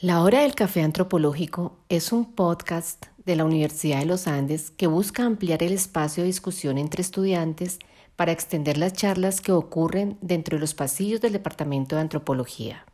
La Hora del Café Antropológico es un podcast de la Universidad de los Andes que busca ampliar el espacio de discusión entre estudiantes para extender las charlas que ocurren dentro de los pasillos del Departamento de Antropología.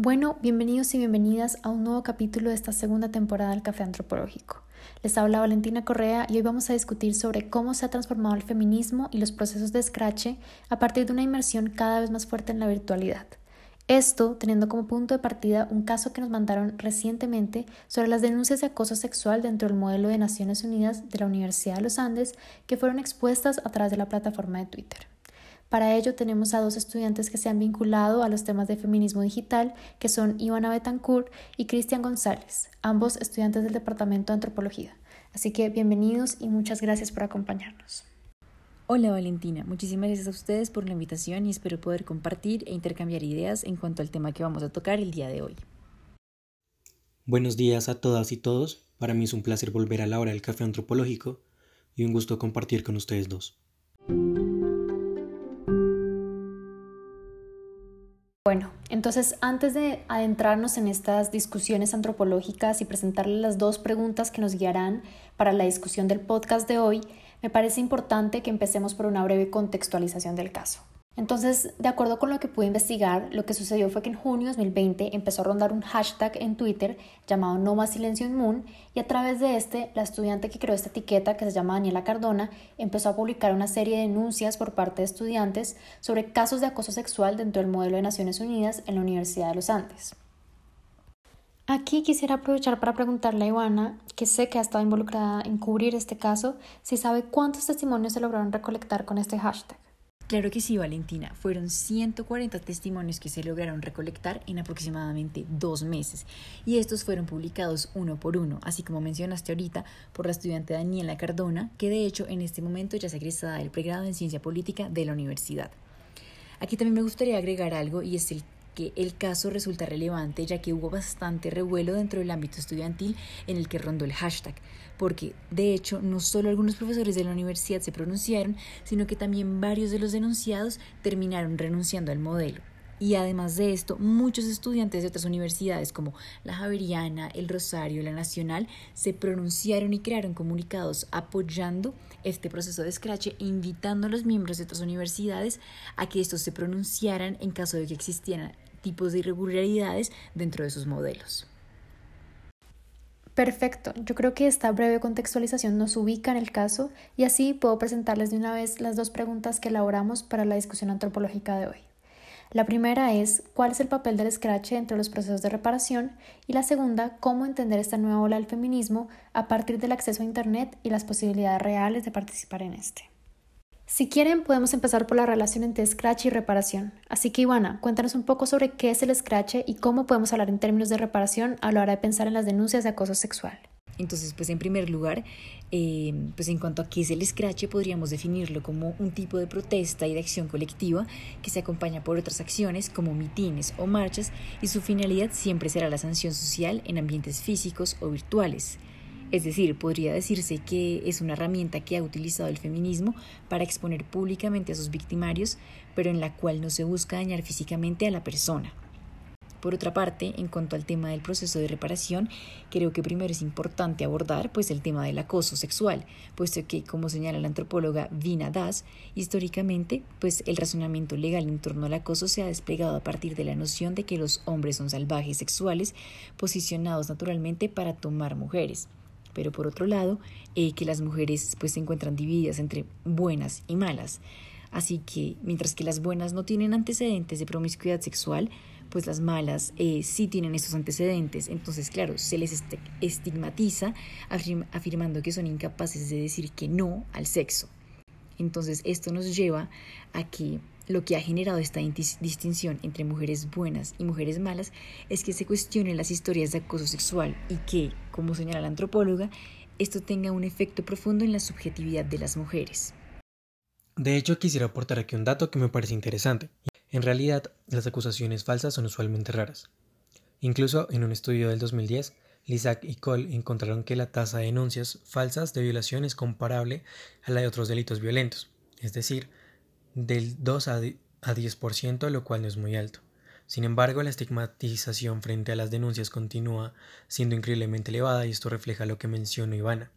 Bueno, bienvenidos y bienvenidas a un nuevo capítulo de esta segunda temporada del Café Antropológico. Les habla Valentina Correa y hoy vamos a discutir sobre cómo se ha transformado el feminismo y los procesos de escrache a partir de una inmersión cada vez más fuerte en la virtualidad. Esto teniendo como punto de partida un caso que nos mandaron recientemente sobre las denuncias de acoso sexual dentro del modelo de Naciones Unidas de la Universidad de los Andes que fueron expuestas a través de la plataforma de Twitter. Para ello tenemos a dos estudiantes que se han vinculado a los temas de feminismo digital, que son Ivana Betancourt y Cristian González, ambos estudiantes del Departamento de Antropología. Así que bienvenidos y muchas gracias por acompañarnos. Hola Valentina, muchísimas gracias a ustedes por la invitación y espero poder compartir e intercambiar ideas en cuanto al tema que vamos a tocar el día de hoy. Buenos días a todas y todos. Para mí es un placer volver a la hora del café antropológico y un gusto compartir con ustedes dos. Bueno, entonces antes de adentrarnos en estas discusiones antropológicas y presentarles las dos preguntas que nos guiarán para la discusión del podcast de hoy, me parece importante que empecemos por una breve contextualización del caso. Entonces, de acuerdo con lo que pude investigar, lo que sucedió fue que en junio de 2020 empezó a rondar un hashtag en Twitter llamado No más silencio en Moon y a través de este, la estudiante que creó esta etiqueta, que se llama Daniela Cardona, empezó a publicar una serie de denuncias por parte de estudiantes sobre casos de acoso sexual dentro del modelo de Naciones Unidas en la Universidad de los Andes. Aquí quisiera aprovechar para preguntarle a Ivana, que sé que ha estado involucrada en cubrir este caso, si sabe cuántos testimonios se lograron recolectar con este hashtag. Claro que sí, Valentina. Fueron 140 testimonios que se lograron recolectar en aproximadamente dos meses y estos fueron publicados uno por uno, así como mencionaste ahorita, por la estudiante Daniela Cardona, que de hecho en este momento ya es egresada del pregrado en Ciencia Política de la universidad. Aquí también me gustaría agregar algo y es el que el caso resulta relevante ya que hubo bastante revuelo dentro del ámbito estudiantil en el que rondó el hashtag, porque de hecho no solo algunos profesores de la universidad se pronunciaron, sino que también varios de los denunciados terminaron renunciando al modelo. Y además de esto, muchos estudiantes de otras universidades como la Javeriana, el Rosario, la Nacional, se pronunciaron y crearon comunicados apoyando este proceso de escrache e invitando a los miembros de otras universidades a que estos se pronunciaran en caso de que existieran tipos de irregularidades dentro de sus modelos. Perfecto, yo creo que esta breve contextualización nos ubica en el caso y así puedo presentarles de una vez las dos preguntas que elaboramos para la discusión antropológica de hoy. La primera es cuál es el papel del scratch entre los procesos de reparación y la segunda, cómo entender esta nueva ola del feminismo a partir del acceso a Internet y las posibilidades reales de participar en este. Si quieren, podemos empezar por la relación entre Scratch y reparación. Así que, Ivana, cuéntanos un poco sobre qué es el Scratch y cómo podemos hablar en términos de reparación a la hora de pensar en las denuncias de acoso sexual. Entonces, pues en primer lugar, eh, pues en cuanto a qué es el Scratch, podríamos definirlo como un tipo de protesta y de acción colectiva que se acompaña por otras acciones como mitines o marchas y su finalidad siempre será la sanción social en ambientes físicos o virtuales. Es decir, podría decirse que es una herramienta que ha utilizado el feminismo para exponer públicamente a sus victimarios, pero en la cual no se busca dañar físicamente a la persona. Por otra parte, en cuanto al tema del proceso de reparación, creo que primero es importante abordar pues el tema del acoso sexual, puesto que, como señala la antropóloga Vina Das, históricamente pues el razonamiento legal en torno al acoso se ha desplegado a partir de la noción de que los hombres son salvajes sexuales posicionados naturalmente para tomar mujeres pero por otro lado, eh, que las mujeres pues se encuentran divididas entre buenas y malas. Así que mientras que las buenas no tienen antecedentes de promiscuidad sexual, pues las malas eh, sí tienen estos antecedentes. Entonces, claro, se les estigmatiza afirmando que son incapaces de decir que no al sexo. Entonces, esto nos lleva a que lo que ha generado esta distinción entre mujeres buenas y mujeres malas es que se cuestionen las historias de acoso sexual y que, como señala la antropóloga, esto tenga un efecto profundo en la subjetividad de las mujeres. De hecho, quisiera aportar aquí un dato que me parece interesante. En realidad, las acusaciones falsas son usualmente raras. Incluso en un estudio del 2010, Lizac y Cole encontraron que la tasa de denuncias falsas de violación es comparable a la de otros delitos violentos, es decir, del 2 a 10%, lo cual no es muy alto. Sin embargo, la estigmatización frente a las denuncias continúa siendo increíblemente elevada y esto refleja lo que mencionó Ivana.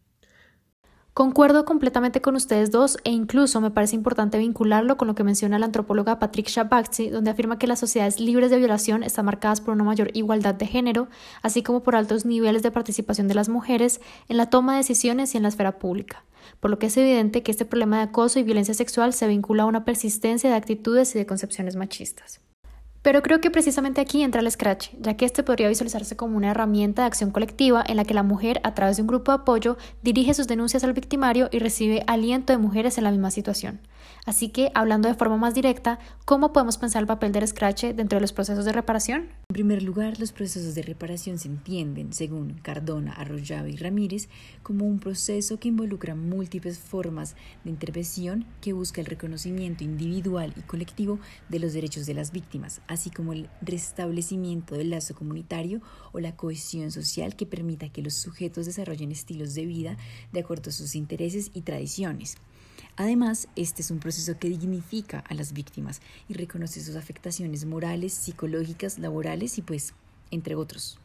Concuerdo completamente con ustedes dos e incluso me parece importante vincularlo con lo que menciona la antropóloga Patricia Baxi, donde afirma que las sociedades libres de violación están marcadas por una mayor igualdad de género, así como por altos niveles de participación de las mujeres en la toma de decisiones y en la esfera pública, por lo que es evidente que este problema de acoso y violencia sexual se vincula a una persistencia de actitudes y de concepciones machistas. Pero creo que precisamente aquí entra el Scratch, ya que este podría visualizarse como una herramienta de acción colectiva en la que la mujer, a través de un grupo de apoyo, dirige sus denuncias al victimario y recibe aliento de mujeres en la misma situación. Así que, hablando de forma más directa, ¿cómo podemos pensar el papel del Scratch dentro de los procesos de reparación? En primer lugar, los procesos de reparación se entienden, según Cardona, Arroyave y Ramírez, como un proceso que involucra múltiples formas de intervención que busca el reconocimiento individual y colectivo de los derechos de las víctimas, así como el restablecimiento del lazo comunitario o la cohesión social que permita que los sujetos desarrollen estilos de vida de acuerdo a sus intereses y tradiciones. Además, este es un proceso que dignifica a las víctimas y reconoce sus afectaciones morales, psicológicas, laborales y pues, entre otros.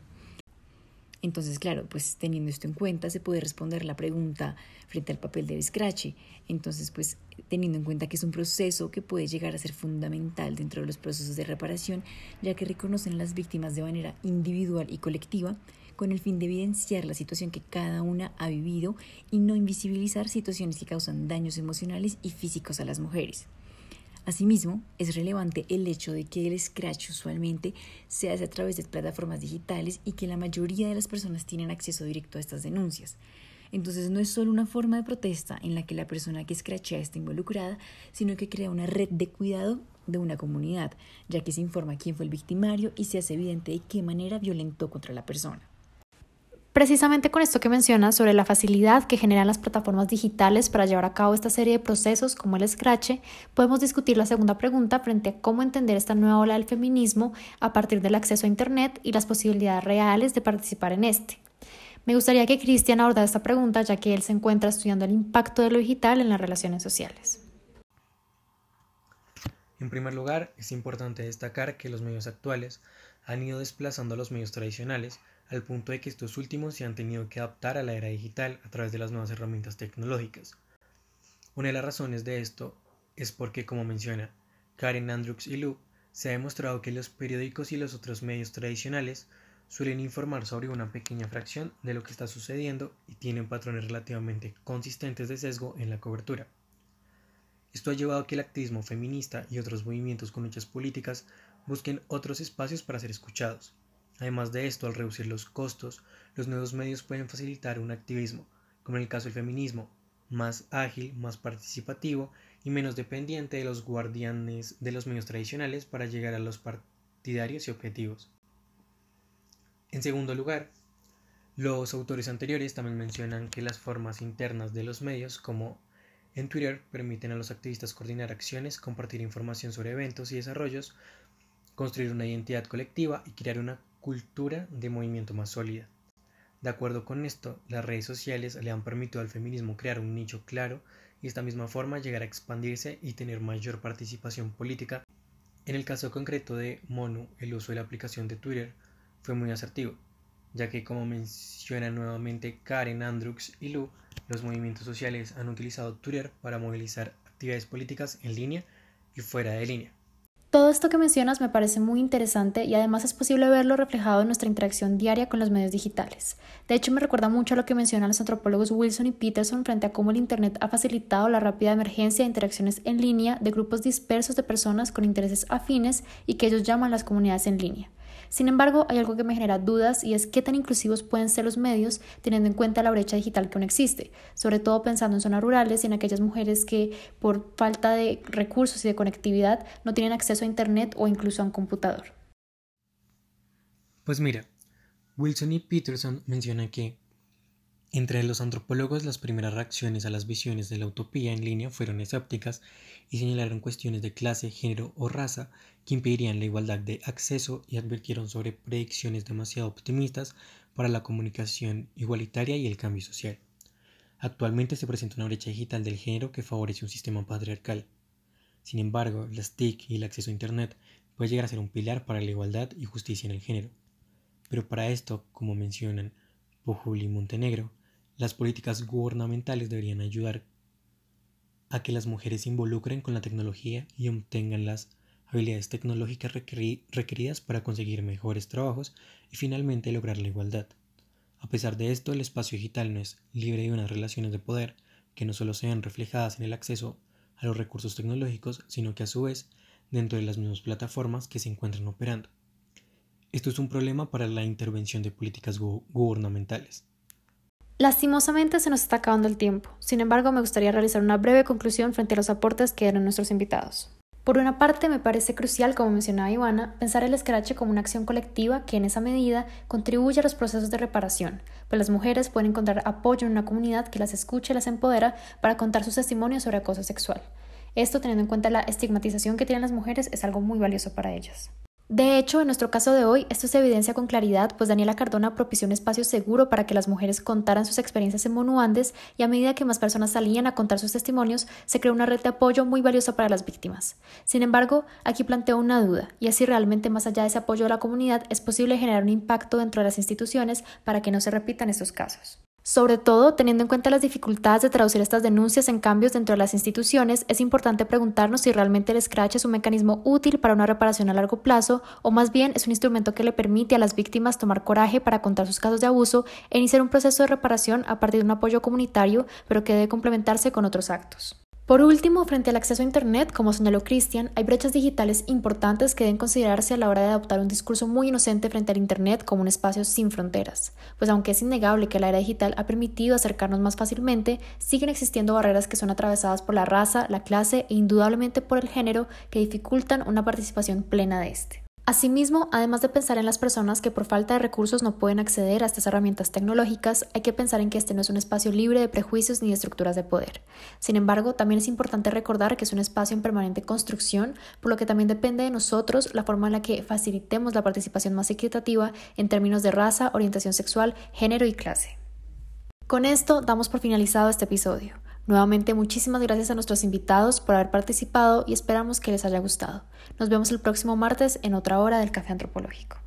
Entonces, claro, pues teniendo esto en cuenta, se puede responder la pregunta frente al papel de Scratch. Entonces, pues teniendo en cuenta que es un proceso que puede llegar a ser fundamental dentro de los procesos de reparación, ya que reconocen a las víctimas de manera individual y colectiva, con el fin de evidenciar la situación que cada una ha vivido y no invisibilizar situaciones que causan daños emocionales y físicos a las mujeres. Asimismo, es relevante el hecho de que el scratch usualmente se hace a través de plataformas digitales y que la mayoría de las personas tienen acceso directo a estas denuncias. Entonces no es solo una forma de protesta en la que la persona que escrachea está involucrada, sino que crea una red de cuidado de una comunidad, ya que se informa quién fue el victimario y se hace evidente de qué manera violentó contra la persona. Precisamente con esto que mencionas sobre la facilidad que generan las plataformas digitales para llevar a cabo esta serie de procesos como el Scratch, podemos discutir la segunda pregunta frente a cómo entender esta nueva ola del feminismo a partir del acceso a Internet y las posibilidades reales de participar en este. Me gustaría que Cristian abordara esta pregunta ya que él se encuentra estudiando el impacto de lo digital en las relaciones sociales. En primer lugar, es importante destacar que los medios actuales han ido desplazando a los medios tradicionales al punto de que estos últimos se han tenido que adaptar a la era digital a través de las nuevas herramientas tecnológicas. Una de las razones de esto es porque, como menciona Karen Andrews y Lou, se ha demostrado que los periódicos y los otros medios tradicionales suelen informar sobre una pequeña fracción de lo que está sucediendo y tienen patrones relativamente consistentes de sesgo en la cobertura. Esto ha llevado a que el activismo feminista y otros movimientos con luchas políticas busquen otros espacios para ser escuchados. Además de esto, al reducir los costos, los nuevos medios pueden facilitar un activismo, como en el caso del feminismo, más ágil, más participativo y menos dependiente de los guardianes de los medios tradicionales para llegar a los partidarios y objetivos. En segundo lugar, los autores anteriores también mencionan que las formas internas de los medios, como en Twitter, permiten a los activistas coordinar acciones, compartir información sobre eventos y desarrollos, construir una identidad colectiva y crear una cultura de movimiento más sólida. De acuerdo con esto, las redes sociales le han permitido al feminismo crear un nicho claro y de esta misma forma llegar a expandirse y tener mayor participación política. En el caso concreto de Monu, el uso de la aplicación de Twitter fue muy asertivo, ya que como menciona nuevamente Karen Andrews y Lu, los movimientos sociales han utilizado Twitter para movilizar actividades políticas en línea y fuera de línea. Todo esto que mencionas me parece muy interesante y además es posible verlo reflejado en nuestra interacción diaria con los medios digitales. De hecho, me recuerda mucho a lo que mencionan los antropólogos Wilson y Peterson frente a cómo el Internet ha facilitado la rápida emergencia de interacciones en línea de grupos dispersos de personas con intereses afines y que ellos llaman las comunidades en línea. Sin embargo, hay algo que me genera dudas y es qué tan inclusivos pueden ser los medios teniendo en cuenta la brecha digital que aún existe, sobre todo pensando en zonas rurales y en aquellas mujeres que por falta de recursos y de conectividad no tienen acceso a Internet o incluso a un computador. Pues mira, Wilson y Peterson mencionan que Entre los antropólogos las primeras reacciones a las visiones de la utopía en línea fueron escépticas y señalaron cuestiones de clase, género o raza que impedirían la igualdad de acceso y advirtieron sobre predicciones demasiado optimistas para la comunicación igualitaria y el cambio social. Actualmente se presenta una brecha digital del género que favorece un sistema patriarcal. Sin embargo, las TIC y el acceso a Internet puede llegar a ser un pilar para la igualdad y justicia en el género. Pero para esto, como mencionan Pujul y Montenegro, las políticas gubernamentales deberían ayudar a que las mujeres se involucren con la tecnología y obtengan las habilidades tecnológicas requeridas para conseguir mejores trabajos y finalmente lograr la igualdad. A pesar de esto, el espacio digital no es libre de unas relaciones de poder que no solo se ven reflejadas en el acceso a los recursos tecnológicos, sino que a su vez dentro de las mismas plataformas que se encuentran operando. Esto es un problema para la intervención de políticas gubernamentales. Lastimosamente se nos está acabando el tiempo. Sin embargo, me gustaría realizar una breve conclusión frente a los aportes que eran nuestros invitados. Por una parte, me parece crucial, como mencionaba Ivana, pensar el escrache como una acción colectiva que en esa medida contribuye a los procesos de reparación, pues las mujeres pueden encontrar apoyo en una comunidad que las escuche y las empodera para contar sus testimonios sobre acoso sexual. Esto, teniendo en cuenta la estigmatización que tienen las mujeres, es algo muy valioso para ellas. De hecho, en nuestro caso de hoy, esto se evidencia con claridad, pues Daniela Cardona propició un espacio seguro para que las mujeres contaran sus experiencias en Monuandes y a medida que más personas salían a contar sus testimonios, se creó una red de apoyo muy valiosa para las víctimas. Sin embargo, aquí planteo una duda, y así realmente más allá de ese apoyo a la comunidad es posible generar un impacto dentro de las instituciones para que no se repitan estos casos. Sobre todo, teniendo en cuenta las dificultades de traducir estas denuncias en cambios dentro de las instituciones, es importante preguntarnos si realmente el Scratch es un mecanismo útil para una reparación a largo plazo o más bien es un instrumento que le permite a las víctimas tomar coraje para contar sus casos de abuso e iniciar un proceso de reparación a partir de un apoyo comunitario, pero que debe complementarse con otros actos. Por último, frente al acceso a Internet, como señaló Christian, hay brechas digitales importantes que deben considerarse a la hora de adoptar un discurso muy inocente frente al Internet como un espacio sin fronteras. Pues aunque es innegable que la era digital ha permitido acercarnos más fácilmente, siguen existiendo barreras que son atravesadas por la raza, la clase e indudablemente por el género que dificultan una participación plena de este. Asimismo, además de pensar en las personas que por falta de recursos no pueden acceder a estas herramientas tecnológicas, hay que pensar en que este no es un espacio libre de prejuicios ni de estructuras de poder. Sin embargo, también es importante recordar que es un espacio en permanente construcción, por lo que también depende de nosotros la forma en la que facilitemos la participación más equitativa en términos de raza, orientación sexual, género y clase. Con esto damos por finalizado este episodio. Nuevamente muchísimas gracias a nuestros invitados por haber participado y esperamos que les haya gustado. Nos vemos el próximo martes en otra hora del Café Antropológico.